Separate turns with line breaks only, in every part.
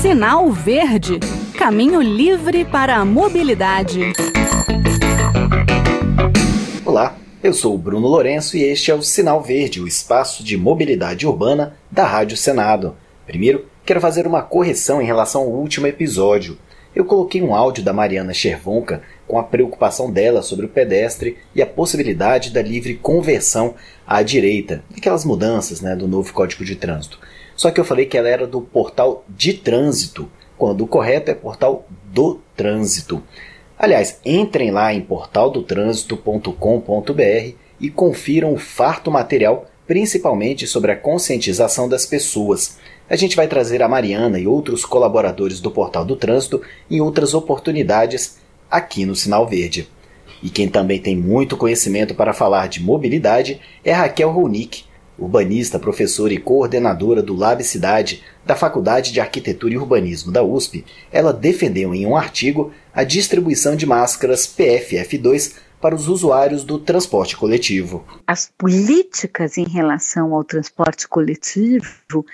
Sinal Verde Caminho livre para a mobilidade.
Olá, eu sou o Bruno Lourenço e este é o Sinal Verde, o espaço de mobilidade urbana da Rádio Senado. Primeiro, quero fazer uma correção em relação ao último episódio. Eu coloquei um áudio da Mariana Chervonka com a preocupação dela sobre o pedestre e a possibilidade da livre conversão à direita, aquelas mudanças né, do novo Código de Trânsito. Só que eu falei que ela era do portal de trânsito, quando o correto é portal do trânsito. Aliás, entrem lá em portaldotrânsito.com.br e confiram o farto material, principalmente sobre a conscientização das pessoas. A gente vai trazer a Mariana e outros colaboradores do Portal do Trânsito em outras oportunidades aqui no Sinal Verde. E quem também tem muito conhecimento para falar de mobilidade é Raquel Ronick, urbanista, professora e coordenadora do Lab Cidade da Faculdade de Arquitetura e Urbanismo da USP, ela defendeu em um artigo a distribuição de máscaras PFF2 para os usuários do transporte coletivo.
As políticas em relação ao transporte coletivo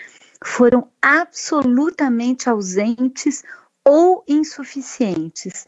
foram absolutamente ausentes ou insuficientes.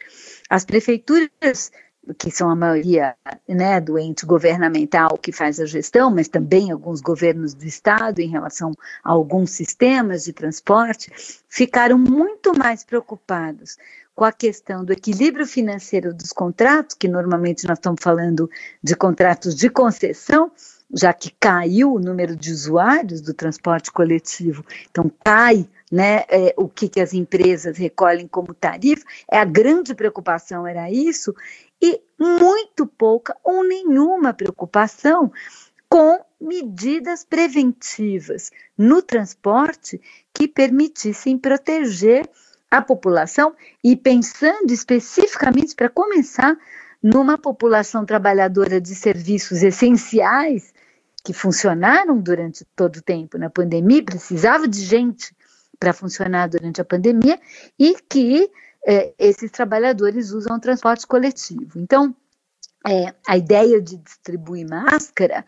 As prefeituras que são a maioria né, do ente governamental que faz a gestão, mas também alguns governos do Estado em relação a alguns sistemas de transporte, ficaram muito mais preocupados com a questão do equilíbrio financeiro dos contratos, que normalmente nós estamos falando de contratos de concessão, já que caiu o número de usuários do transporte coletivo, então cai né, é, o que, que as empresas recolhem como tarifa, é a grande preocupação era isso, e muito pouca ou nenhuma preocupação com medidas preventivas no transporte que permitissem proteger a população e pensando especificamente para começar numa população trabalhadora de serviços essenciais que funcionaram durante todo o tempo na pandemia, precisava de gente para funcionar durante a pandemia e que é, esses trabalhadores usam transporte coletivo. Então, é, a ideia de distribuir máscara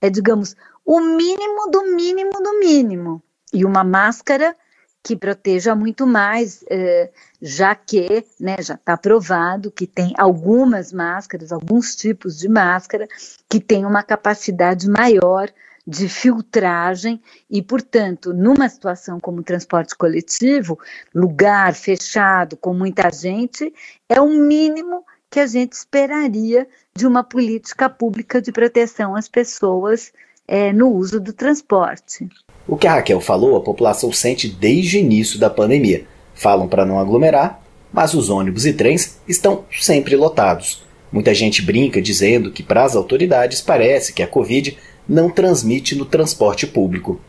é, digamos, o mínimo do mínimo do mínimo. E uma máscara que proteja muito mais, é, já que né, já está provado que tem algumas máscaras, alguns tipos de máscara, que têm uma capacidade maior de filtragem e, portanto, numa situação como transporte coletivo, lugar fechado com muita gente, é o mínimo que a gente esperaria de uma política pública de proteção às pessoas é, no uso do transporte.
O que a Raquel falou, a população sente desde o início da pandemia. Falam para não aglomerar, mas os ônibus e trens estão sempre lotados. Muita gente brinca dizendo que para as autoridades parece que a Covid não transmite no transporte público.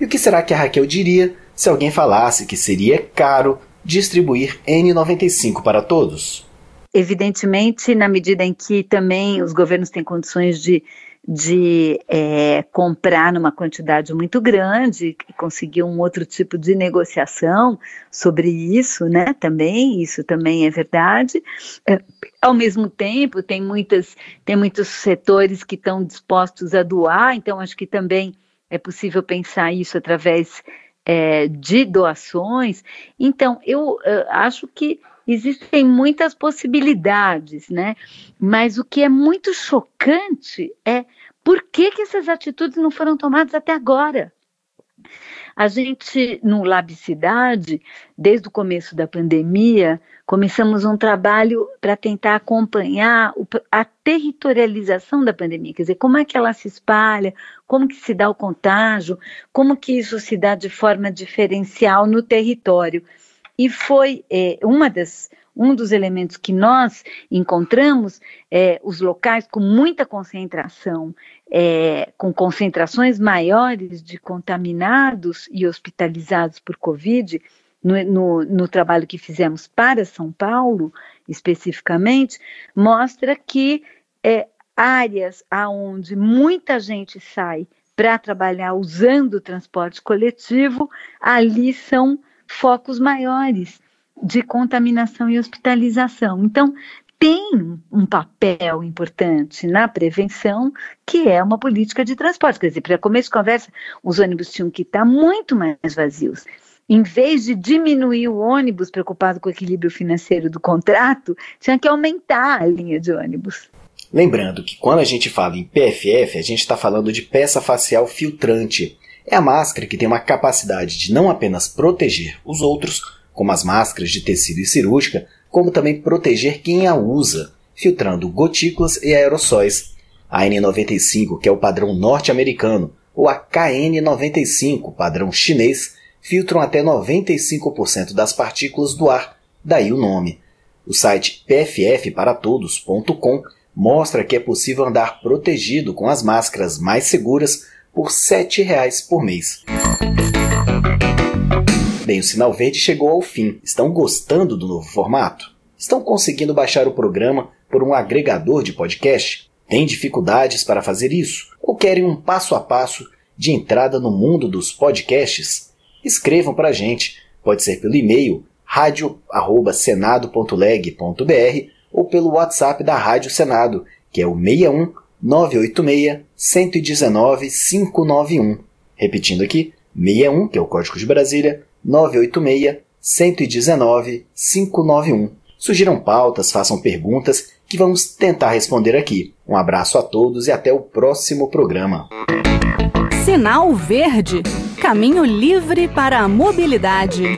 E o que será que a Raquel diria se alguém falasse que seria caro distribuir N95 para todos?
Evidentemente, na medida em que também os governos têm condições de de é, comprar numa quantidade muito grande e conseguir um outro tipo de negociação sobre isso, né? Também, isso também é verdade. É, ao mesmo tempo, tem, muitas, tem muitos setores que estão dispostos a doar, então acho que também é possível pensar isso através é, de doações. Então, eu uh, acho que existem muitas possibilidades, né? Mas o que é muito chocante é por que, que essas atitudes não foram tomadas até agora. A gente, no Labicidade, desde o começo da pandemia, começamos um trabalho para tentar acompanhar a territorialização da pandemia, quer dizer, como é que ela se espalha, como que se dá o contágio, como que isso se dá de forma diferencial no território. E foi é, uma das, um dos elementos que nós encontramos, é, os locais com muita concentração, é, com concentrações maiores de contaminados e hospitalizados por Covid, no, no, no, trabalho que fizemos para São Paulo, especificamente, mostra que é, áreas aonde muita gente sai para trabalhar usando o transporte coletivo, ali são focos maiores de contaminação e hospitalização. Então, tem um papel importante na prevenção, que é uma política de transporte. Quer dizer, para começo de conversa, os ônibus tinham que estar muito mais vazios. em vez de diminuir o ônibus, preocupado com o equilíbrio financeiro do contrato, tinha que aumentar a linha de ônibus.
Lembrando que quando a gente fala em PFF, a gente está falando de peça facial filtrante. É a máscara que tem uma capacidade de não apenas proteger os outros, como as máscaras de tecido e cirúrgica, como também proteger quem a usa, filtrando gotículas e aerossóis. A N95, que é o padrão norte-americano, ou a KN95, padrão chinês, filtram até 95% das partículas do ar, daí o nome. O site pffparatodos.com mostra que é possível andar protegido com as máscaras mais seguras por R$ 7,00 por mês. Bem, o sinal verde chegou ao fim. Estão gostando do novo formato? Estão conseguindo baixar o programa por um agregador de podcast? Têm dificuldades para fazer isso? Ou querem um passo a passo de entrada no mundo dos podcasts? Escrevam para a gente. Pode ser pelo e-mail radio@senado.leg.br ou pelo WhatsApp da Rádio Senado, que é o 61 986 119 591. Repetindo aqui, 61, que é o código de Brasília, 986 119 591. Sugiram pautas, façam perguntas que vamos tentar responder aqui. Um abraço a todos e até o próximo programa.
Sinal Verde Caminho livre para a mobilidade.